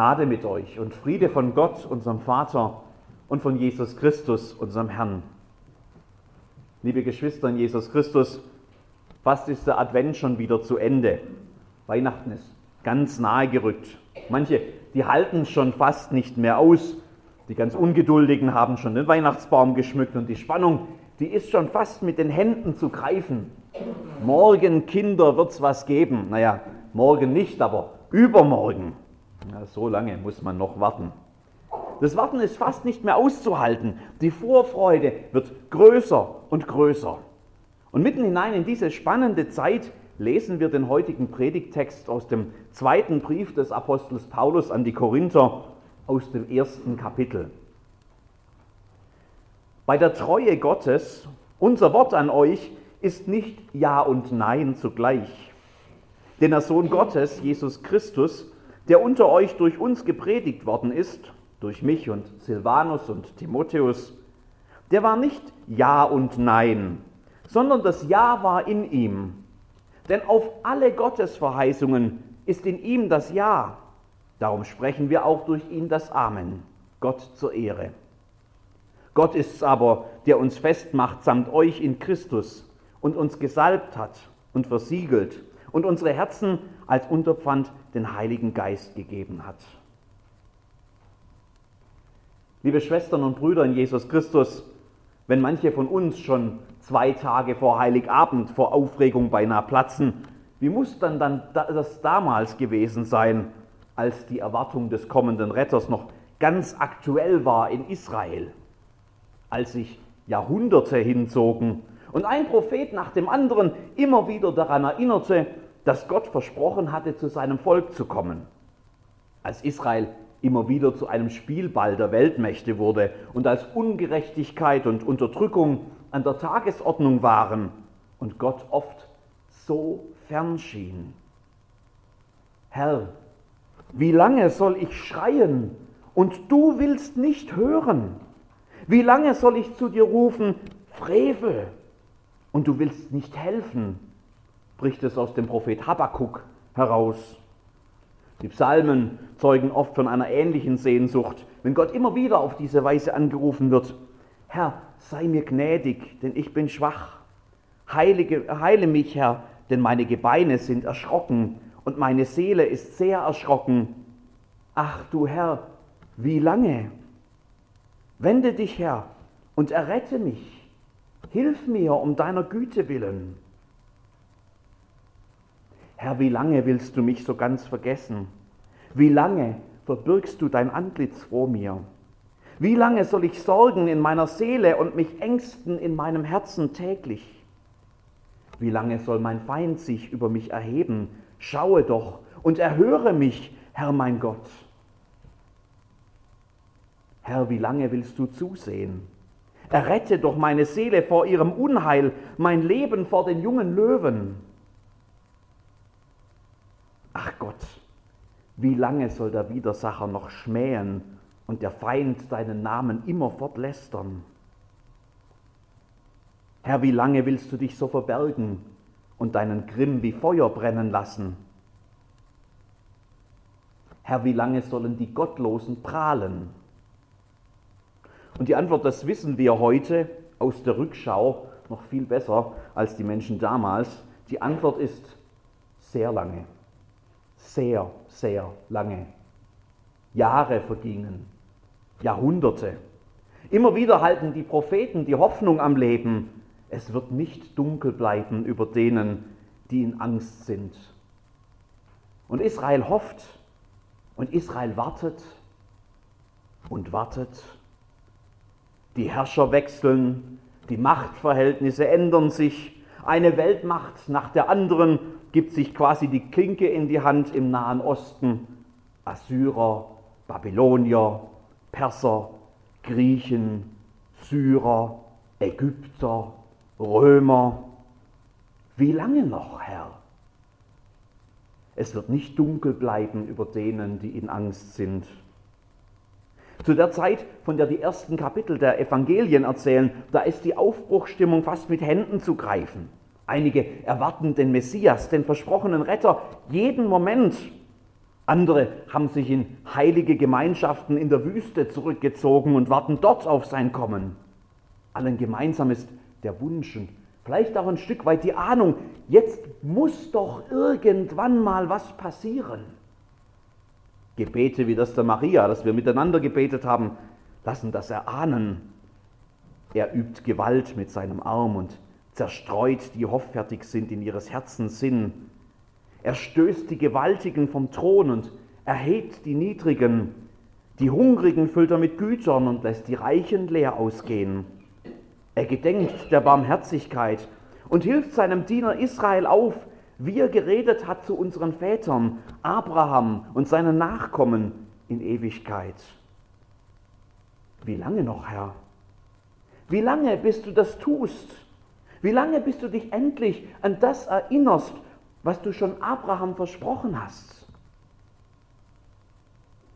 Gnade mit euch und Friede von Gott, unserem Vater und von Jesus Christus, unserem Herrn. Liebe Geschwister in Jesus Christus, fast ist der Advent schon wieder zu Ende. Weihnachten ist ganz nahe gerückt. Manche, die halten schon fast nicht mehr aus. Die ganz Ungeduldigen haben schon den Weihnachtsbaum geschmückt und die Spannung, die ist schon fast mit den Händen zu greifen. Morgen, Kinder, wird es was geben. Naja, morgen nicht, aber übermorgen. Ja, so lange muss man noch warten. Das Warten ist fast nicht mehr auszuhalten. Die Vorfreude wird größer und größer. Und mitten hinein in diese spannende Zeit lesen wir den heutigen Predigtext aus dem zweiten Brief des Apostels Paulus an die Korinther aus dem ersten Kapitel. Bei der Treue Gottes, unser Wort an euch, ist nicht Ja und Nein zugleich. Denn der Sohn Gottes, Jesus Christus, der unter euch durch uns gepredigt worden ist, durch mich und Silvanus und Timotheus, der war nicht Ja und Nein, sondern das Ja war in ihm. Denn auf alle Gottesverheißungen ist in ihm das Ja. Darum sprechen wir auch durch ihn das Amen, Gott zur Ehre. Gott ist es aber, der uns festmacht samt euch in Christus und uns gesalbt hat und versiegelt und unsere Herzen als Unterpfand den Heiligen Geist gegeben hat. Liebe Schwestern und Brüder in Jesus Christus, wenn manche von uns schon zwei Tage vor Heiligabend vor Aufregung beinahe platzen, wie muss dann, dann das damals gewesen sein, als die Erwartung des kommenden Retters noch ganz aktuell war in Israel, als sich Jahrhunderte hinzogen und ein Prophet nach dem anderen immer wieder daran erinnerte, dass Gott versprochen hatte, zu seinem Volk zu kommen. Als Israel immer wieder zu einem Spielball der Weltmächte wurde und als Ungerechtigkeit und Unterdrückung an der Tagesordnung waren und Gott oft so fern schien. Herr, wie lange soll ich schreien und du willst nicht hören? Wie lange soll ich zu dir rufen, Frevel, und du willst nicht helfen? bricht es aus dem Prophet Habakkuk heraus. Die Psalmen zeugen oft von einer ähnlichen Sehnsucht, wenn Gott immer wieder auf diese Weise angerufen wird. Herr, sei mir gnädig, denn ich bin schwach. Heilige, heile mich, Herr, denn meine Gebeine sind erschrocken und meine Seele ist sehr erschrocken. Ach du Herr, wie lange? Wende dich, Herr, und errette mich. Hilf mir um deiner Güte willen. Herr, wie lange willst du mich so ganz vergessen? Wie lange verbirgst du dein Antlitz vor mir? Wie lange soll ich sorgen in meiner Seele und mich ängsten in meinem Herzen täglich? Wie lange soll mein Feind sich über mich erheben? Schaue doch und erhöre mich, Herr mein Gott. Herr, wie lange willst du zusehen? Errette doch meine Seele vor ihrem Unheil, mein Leben vor den jungen Löwen. Ach Gott, wie lange soll der Widersacher noch schmähen und der Feind deinen Namen immerfort lästern? Herr, wie lange willst du dich so verbergen und deinen Grimm wie Feuer brennen lassen? Herr, wie lange sollen die Gottlosen prahlen? Und die Antwort, das wissen wir heute aus der Rückschau noch viel besser als die Menschen damals. Die Antwort ist sehr lange sehr, sehr lange. Jahre vergingen, Jahrhunderte. Immer wieder halten die Propheten die Hoffnung am Leben, es wird nicht dunkel bleiben über denen, die in Angst sind. Und Israel hofft und Israel wartet und wartet. Die Herrscher wechseln, die Machtverhältnisse ändern sich, eine Weltmacht nach der anderen gibt sich quasi die Klinke in die Hand im Nahen Osten. Assyrer, Babylonier, Perser, Griechen, Syrer, Ägypter, Römer. Wie lange noch, Herr? Es wird nicht dunkel bleiben über denen, die in Angst sind. Zu der Zeit, von der die ersten Kapitel der Evangelien erzählen, da ist die Aufbruchstimmung fast mit Händen zu greifen. Einige erwarten den Messias, den versprochenen Retter, jeden Moment. Andere haben sich in heilige Gemeinschaften in der Wüste zurückgezogen und warten dort auf sein Kommen. Allen gemeinsam ist der Wunsch und vielleicht auch ein Stück weit die Ahnung, jetzt muss doch irgendwann mal was passieren. Gebete wie das der Maria, das wir miteinander gebetet haben, lassen das erahnen. Er übt Gewalt mit seinem Arm und zerstreut, die hoffärtig sind in ihres Herzens Sinn. Er stößt die Gewaltigen vom Thron und erhebt die Niedrigen. Die Hungrigen füllt er mit Gütern und lässt die Reichen leer ausgehen. Er gedenkt der Barmherzigkeit und hilft seinem Diener Israel auf, wie er geredet hat zu unseren Vätern, Abraham und seinen Nachkommen in Ewigkeit. Wie lange noch, Herr? Wie lange, bis du das tust? Wie lange, bis du dich endlich an das erinnerst, was du schon Abraham versprochen hast?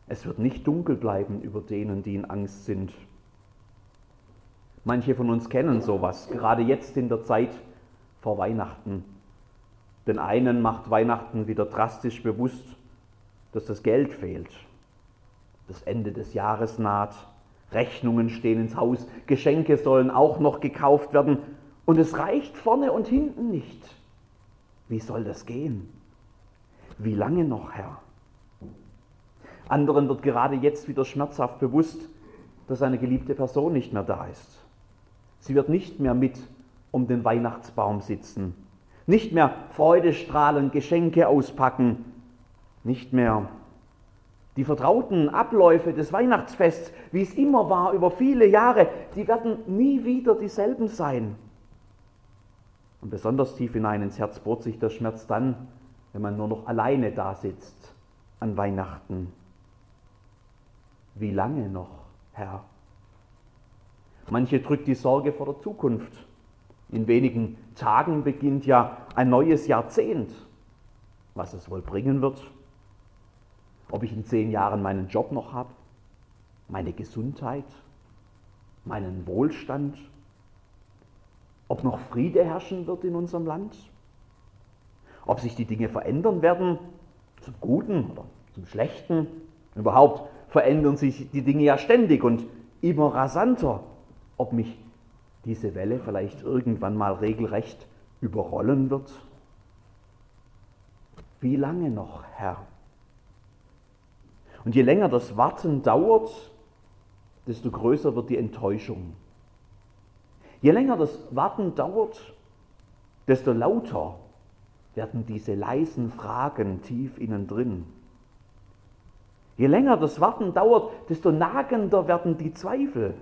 Es wird nicht dunkel bleiben über denen, die in Angst sind. Manche von uns kennen sowas, gerade jetzt in der Zeit vor Weihnachten. Den einen macht Weihnachten wieder drastisch bewusst, dass das Geld fehlt. Das Ende des Jahres naht, Rechnungen stehen ins Haus, Geschenke sollen auch noch gekauft werden und es reicht vorne und hinten nicht. Wie soll das gehen? Wie lange noch, Herr? Anderen wird gerade jetzt wieder schmerzhaft bewusst, dass eine geliebte Person nicht mehr da ist. Sie wird nicht mehr mit um den Weihnachtsbaum sitzen, nicht mehr freudestrahlend Geschenke auspacken, nicht mehr die vertrauten Abläufe des Weihnachtsfests, wie es immer war über viele Jahre, die werden nie wieder dieselben sein. Und besonders tief hinein ins Herz bohrt sich der Schmerz dann, wenn man nur noch alleine da sitzt an Weihnachten. Wie lange noch, Herr? Manche drückt die Sorge vor der Zukunft. In wenigen Tagen beginnt ja ein neues Jahrzehnt. Was es wohl bringen wird, ob ich in zehn Jahren meinen Job noch habe, meine Gesundheit, meinen Wohlstand, ob noch Friede herrschen wird in unserem Land, ob sich die Dinge verändern werden, zum Guten oder zum Schlechten. Überhaupt verändern sich die Dinge ja ständig und immer rasanter ob mich diese Welle vielleicht irgendwann mal regelrecht überrollen wird? Wie lange noch, Herr? Und je länger das Warten dauert, desto größer wird die Enttäuschung. Je länger das Warten dauert, desto lauter werden diese leisen Fragen tief innen drin. Je länger das Warten dauert, desto nagender werden die Zweifel.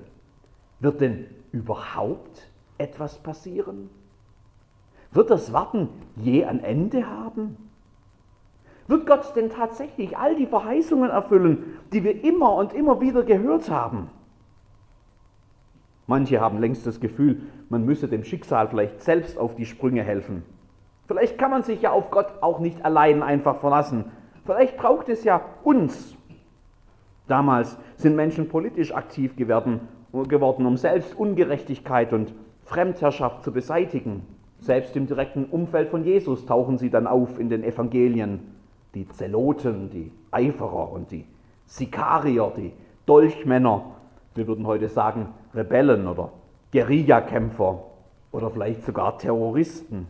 Wird denn überhaupt etwas passieren? Wird das Warten je ein Ende haben? Wird Gott denn tatsächlich all die Verheißungen erfüllen, die wir immer und immer wieder gehört haben? Manche haben längst das Gefühl, man müsse dem Schicksal vielleicht selbst auf die Sprünge helfen. Vielleicht kann man sich ja auf Gott auch nicht allein einfach verlassen. Vielleicht braucht es ja uns. Damals sind Menschen politisch aktiv geworden geworden, um selbst Ungerechtigkeit und Fremdherrschaft zu beseitigen. Selbst im direkten Umfeld von Jesus tauchen sie dann auf in den Evangelien. Die Zeloten, die Eiferer und die Sikarier, die Dolchmänner, wir würden heute sagen Rebellen oder Guerillakämpfer oder vielleicht sogar Terroristen.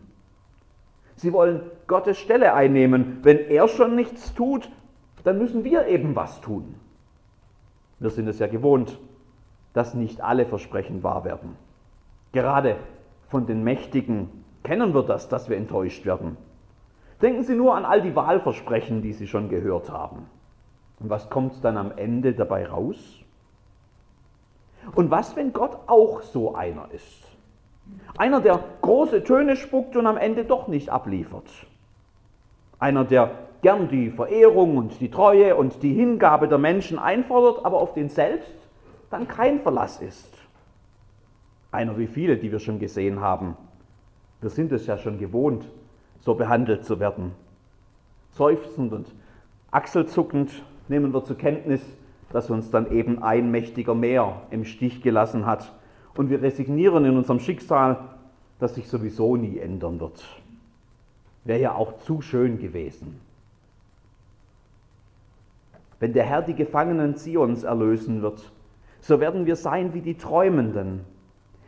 Sie wollen Gottes Stelle einnehmen. Wenn er schon nichts tut, dann müssen wir eben was tun. Wir sind es ja gewohnt, dass nicht alle Versprechen wahr werden. Gerade von den Mächtigen kennen wir das, dass wir enttäuscht werden. Denken Sie nur an all die Wahlversprechen, die Sie schon gehört haben. Und was kommt dann am Ende dabei raus? Und was, wenn Gott auch so einer ist? Einer, der große Töne spuckt und am Ende doch nicht abliefert. Einer, der gern die Verehrung und die Treue und die Hingabe der Menschen einfordert, aber auf den selbst dann kein Verlass ist. Einer wie viele, die wir schon gesehen haben. Wir sind es ja schon gewohnt, so behandelt zu werden. Seufzend und achselzuckend nehmen wir zur Kenntnis, dass uns dann eben ein mächtiger Meer im Stich gelassen hat. Und wir resignieren in unserem Schicksal, das sich sowieso nie ändern wird. Wäre ja auch zu schön gewesen. wenn der Herr die Gefangenen Zions erlösen wird, so werden wir sein wie die Träumenden.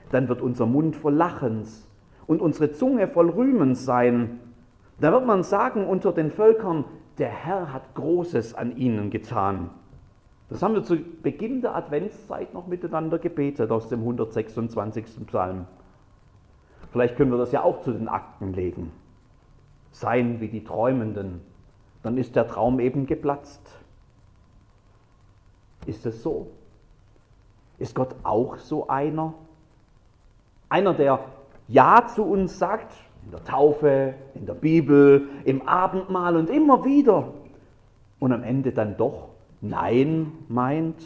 Dann wird unser Mund voll Lachens und unsere Zunge voll Rühmens sein. Da wird man sagen unter den Völkern, der Herr hat Großes an ihnen getan. Das haben wir zu Beginn der Adventszeit noch miteinander gebetet aus dem 126. Psalm. Vielleicht können wir das ja auch zu den Akten legen. Sein wie die Träumenden. Dann ist der Traum eben geplatzt. Ist es so? Ist Gott auch so einer? Einer, der Ja zu uns sagt, in der Taufe, in der Bibel, im Abendmahl und immer wieder und am Ende dann doch Nein meint?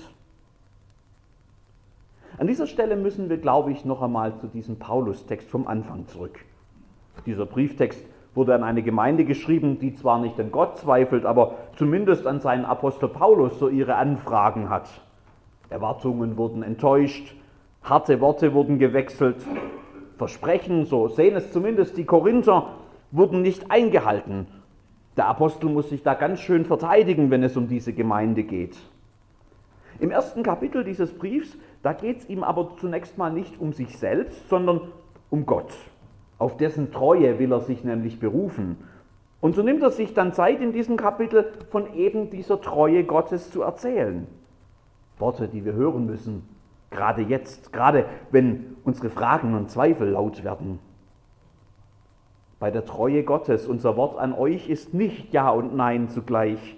An dieser Stelle müssen wir, glaube ich, noch einmal zu diesem Paulus-Text vom Anfang zurück. Dieser Brieftext wurde an eine Gemeinde geschrieben, die zwar nicht an Gott zweifelt, aber zumindest an seinen Apostel Paulus so ihre Anfragen hat. Erwartungen wurden enttäuscht, harte Worte wurden gewechselt, Versprechen, so sehen es zumindest die Korinther, wurden nicht eingehalten. Der Apostel muss sich da ganz schön verteidigen, wenn es um diese Gemeinde geht. Im ersten Kapitel dieses Briefs, da geht es ihm aber zunächst mal nicht um sich selbst, sondern um Gott. Auf dessen Treue will er sich nämlich berufen. Und so nimmt er sich dann Zeit in diesem Kapitel von eben dieser Treue Gottes zu erzählen. Worte, die wir hören müssen, gerade jetzt, gerade wenn unsere Fragen und Zweifel laut werden bei der Treue Gottes. Unser Wort an euch ist nicht Ja und Nein zugleich.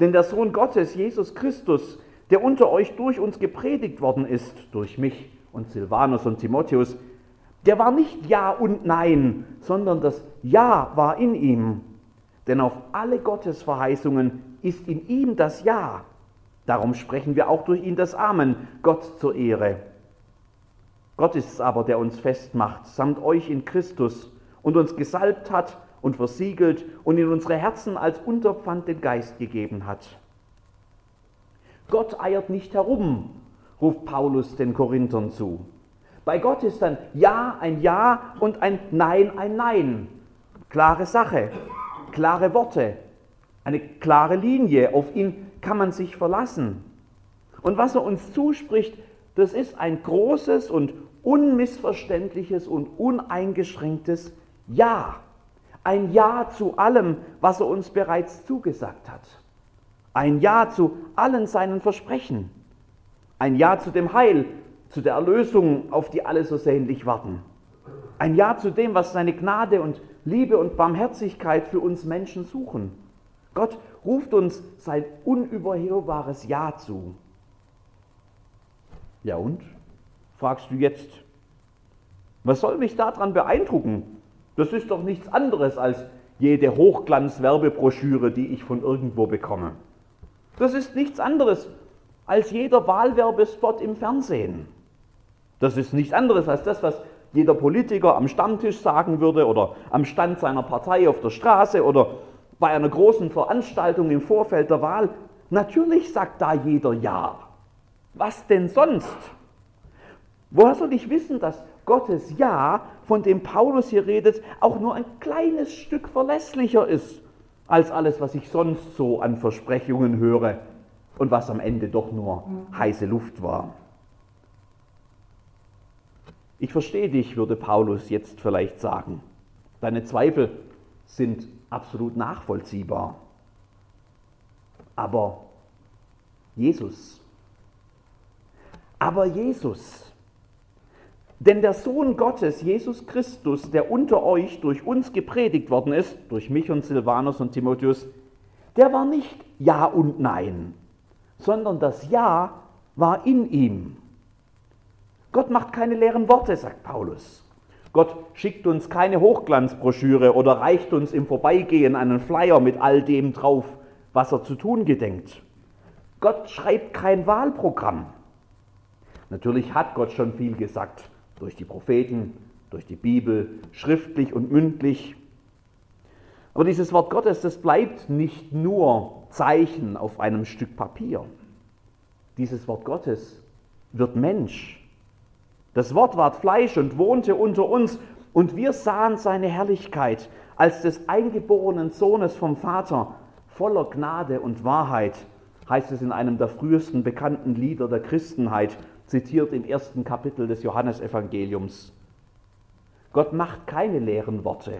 Denn der Sohn Gottes, Jesus Christus, der unter euch durch uns gepredigt worden ist, durch mich und Silvanus und Timotheus, der war nicht Ja und Nein, sondern das Ja war in ihm. Denn auf alle Gottes Verheißungen ist in ihm das Ja. Darum sprechen wir auch durch ihn das Amen, Gott zur Ehre. Gott ist es aber, der uns festmacht, samt euch in Christus, und uns gesalbt hat und versiegelt und in unsere Herzen als Unterpfand den Geist gegeben hat. Gott eiert nicht herum, ruft Paulus den Korinthern zu. Bei Gott ist ein Ja ein Ja und ein Nein ein Nein. Klare Sache, klare Worte, eine klare Linie. Auf ihn kann man sich verlassen. Und was er uns zuspricht, das ist ein großes und unmissverständliches und uneingeschränktes ja, ein Ja zu allem, was er uns bereits zugesagt hat. Ein Ja zu allen seinen Versprechen. Ein Ja zu dem Heil, zu der Erlösung, auf die alle so sehnlich warten. Ein Ja zu dem, was seine Gnade und Liebe und Barmherzigkeit für uns Menschen suchen. Gott ruft uns sein unüberhörbares Ja zu. Ja und? Fragst du jetzt, was soll mich daran beeindrucken? Das ist doch nichts anderes als jede Hochglanz-Werbebroschüre, die ich von irgendwo bekomme. Das ist nichts anderes als jeder Wahlwerbespot im Fernsehen. Das ist nichts anderes als das, was jeder Politiker am Stammtisch sagen würde oder am Stand seiner Partei auf der Straße oder bei einer großen Veranstaltung im Vorfeld der Wahl. Natürlich sagt da jeder Ja. Was denn sonst? Woher soll ich wissen, dass Gottes Ja, von dem Paulus hier redet, auch nur ein kleines Stück verlässlicher ist als alles, was ich sonst so an Versprechungen höre und was am Ende doch nur heiße Luft war. Ich verstehe dich, würde Paulus jetzt vielleicht sagen. Deine Zweifel sind absolut nachvollziehbar. Aber Jesus, aber Jesus, denn der Sohn Gottes, Jesus Christus, der unter euch durch uns gepredigt worden ist, durch mich und Silvanus und Timotheus, der war nicht Ja und Nein, sondern das Ja war in ihm. Gott macht keine leeren Worte, sagt Paulus. Gott schickt uns keine Hochglanzbroschüre oder reicht uns im Vorbeigehen einen Flyer mit all dem drauf, was er zu tun gedenkt. Gott schreibt kein Wahlprogramm. Natürlich hat Gott schon viel gesagt durch die Propheten, durch die Bibel, schriftlich und mündlich. Aber dieses Wort Gottes, das bleibt nicht nur Zeichen auf einem Stück Papier. Dieses Wort Gottes wird Mensch. Das Wort ward Fleisch und wohnte unter uns und wir sahen seine Herrlichkeit als des eingeborenen Sohnes vom Vater, voller Gnade und Wahrheit. heißt es in einem der frühesten bekannten Lieder der Christenheit, zitiert im ersten Kapitel des Johannesevangeliums. Gott macht keine leeren Worte.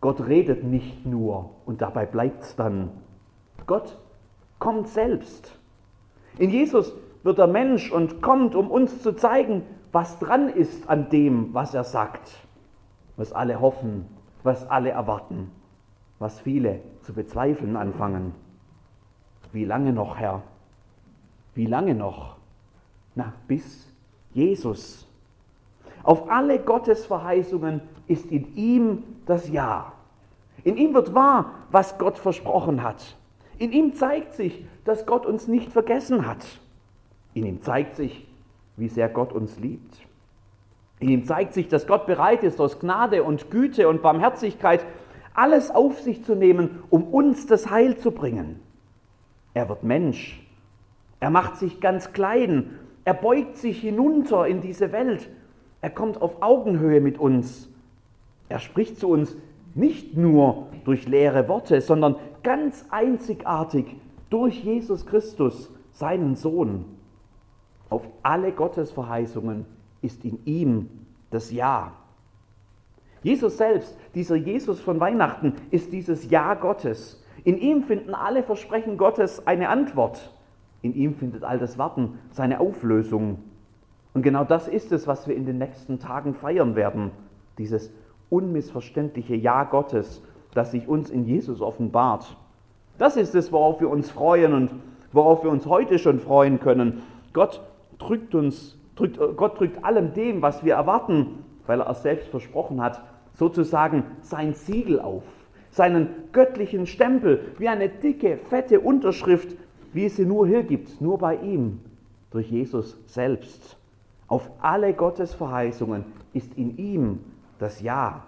Gott redet nicht nur und dabei bleibt es dann. Gott kommt selbst. In Jesus wird er Mensch und kommt, um uns zu zeigen, was dran ist an dem, was er sagt, was alle hoffen, was alle erwarten, was viele zu bezweifeln anfangen. Wie lange noch, Herr? Wie lange noch? Na, bis Jesus. Auf alle Gottes Verheißungen ist in ihm das Ja. In ihm wird wahr, was Gott versprochen hat. In ihm zeigt sich, dass Gott uns nicht vergessen hat. In ihm zeigt sich, wie sehr Gott uns liebt. In ihm zeigt sich, dass Gott bereit ist, aus Gnade und Güte und Barmherzigkeit alles auf sich zu nehmen, um uns das Heil zu bringen. Er wird Mensch. Er macht sich ganz klein. Er beugt sich hinunter in diese Welt. Er kommt auf Augenhöhe mit uns. Er spricht zu uns nicht nur durch leere Worte, sondern ganz einzigartig durch Jesus Christus, seinen Sohn. Auf alle Gottesverheißungen ist in ihm das Ja. Jesus selbst, dieser Jesus von Weihnachten, ist dieses Ja Gottes. In ihm finden alle Versprechen Gottes eine Antwort. In ihm findet all das Warten seine Auflösung. Und genau das ist es, was wir in den nächsten Tagen feiern werden. Dieses unmissverständliche Ja Gottes, das sich uns in Jesus offenbart. Das ist es, worauf wir uns freuen und worauf wir uns heute schon freuen können. Gott drückt uns, drückt, Gott drückt allem dem, was wir erwarten, weil er es selbst versprochen hat, sozusagen sein Siegel auf seinen göttlichen Stempel wie eine dicke, fette Unterschrift, wie es sie nur hier gibt, nur bei ihm, durch Jesus selbst. Auf alle Gottes Verheißungen ist in ihm das Ja.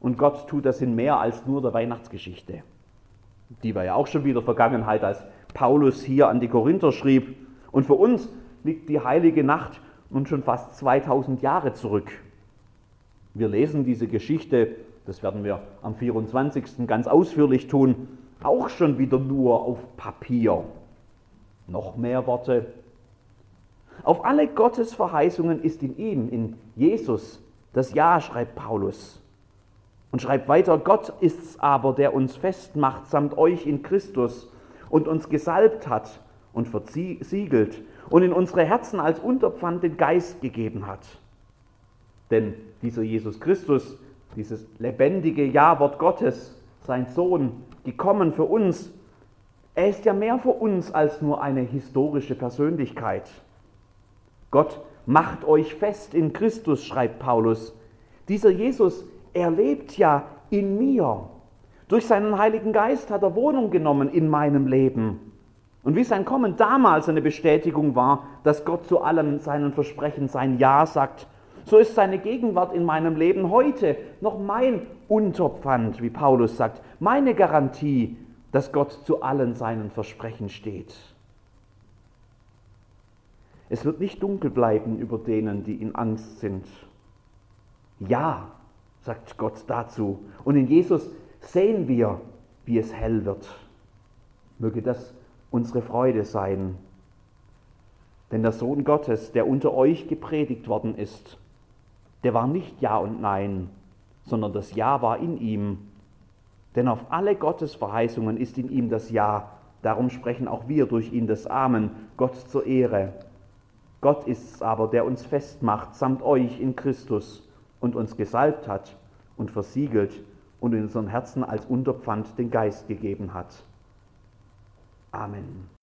Und Gott tut das in mehr als nur der Weihnachtsgeschichte. Die war ja auch schon wieder Vergangenheit, als Paulus hier an die Korinther schrieb. Und für uns liegt die heilige Nacht nun schon fast 2000 Jahre zurück. Wir lesen diese Geschichte das werden wir am 24. ganz ausführlich tun, auch schon wieder nur auf Papier. Noch mehr Worte. Auf alle Gottes Verheißungen ist in ihm, in Jesus, das Ja, schreibt Paulus. Und schreibt weiter, Gott ist's aber, der uns festmacht samt euch in Christus und uns gesalbt hat und versiegelt und in unsere Herzen als Unterpfand den Geist gegeben hat. Denn dieser Jesus Christus dieses lebendige Ja-Wort Gottes, sein Sohn, gekommen für uns, er ist ja mehr für uns als nur eine historische Persönlichkeit. Gott macht euch fest in Christus, schreibt Paulus. Dieser Jesus, er lebt ja in mir. Durch seinen Heiligen Geist hat er Wohnung genommen in meinem Leben. Und wie sein Kommen damals eine Bestätigung war, dass Gott zu allem seinen Versprechen sein Ja sagt, so ist seine Gegenwart in meinem Leben heute noch mein Unterpfand, wie Paulus sagt, meine Garantie, dass Gott zu allen seinen Versprechen steht. Es wird nicht dunkel bleiben über denen, die in Angst sind. Ja, sagt Gott dazu. Und in Jesus sehen wir, wie es hell wird. Möge das unsere Freude sein. Denn der Sohn Gottes, der unter euch gepredigt worden ist, der war nicht Ja und Nein, sondern das Ja war in ihm. Denn auf alle Gottes Verheißungen ist in ihm das Ja. Darum sprechen auch wir durch ihn das Amen, Gott zur Ehre. Gott ist es aber, der uns festmacht, samt euch in Christus und uns gesalbt hat und versiegelt und in unseren Herzen als Unterpfand den Geist gegeben hat. Amen.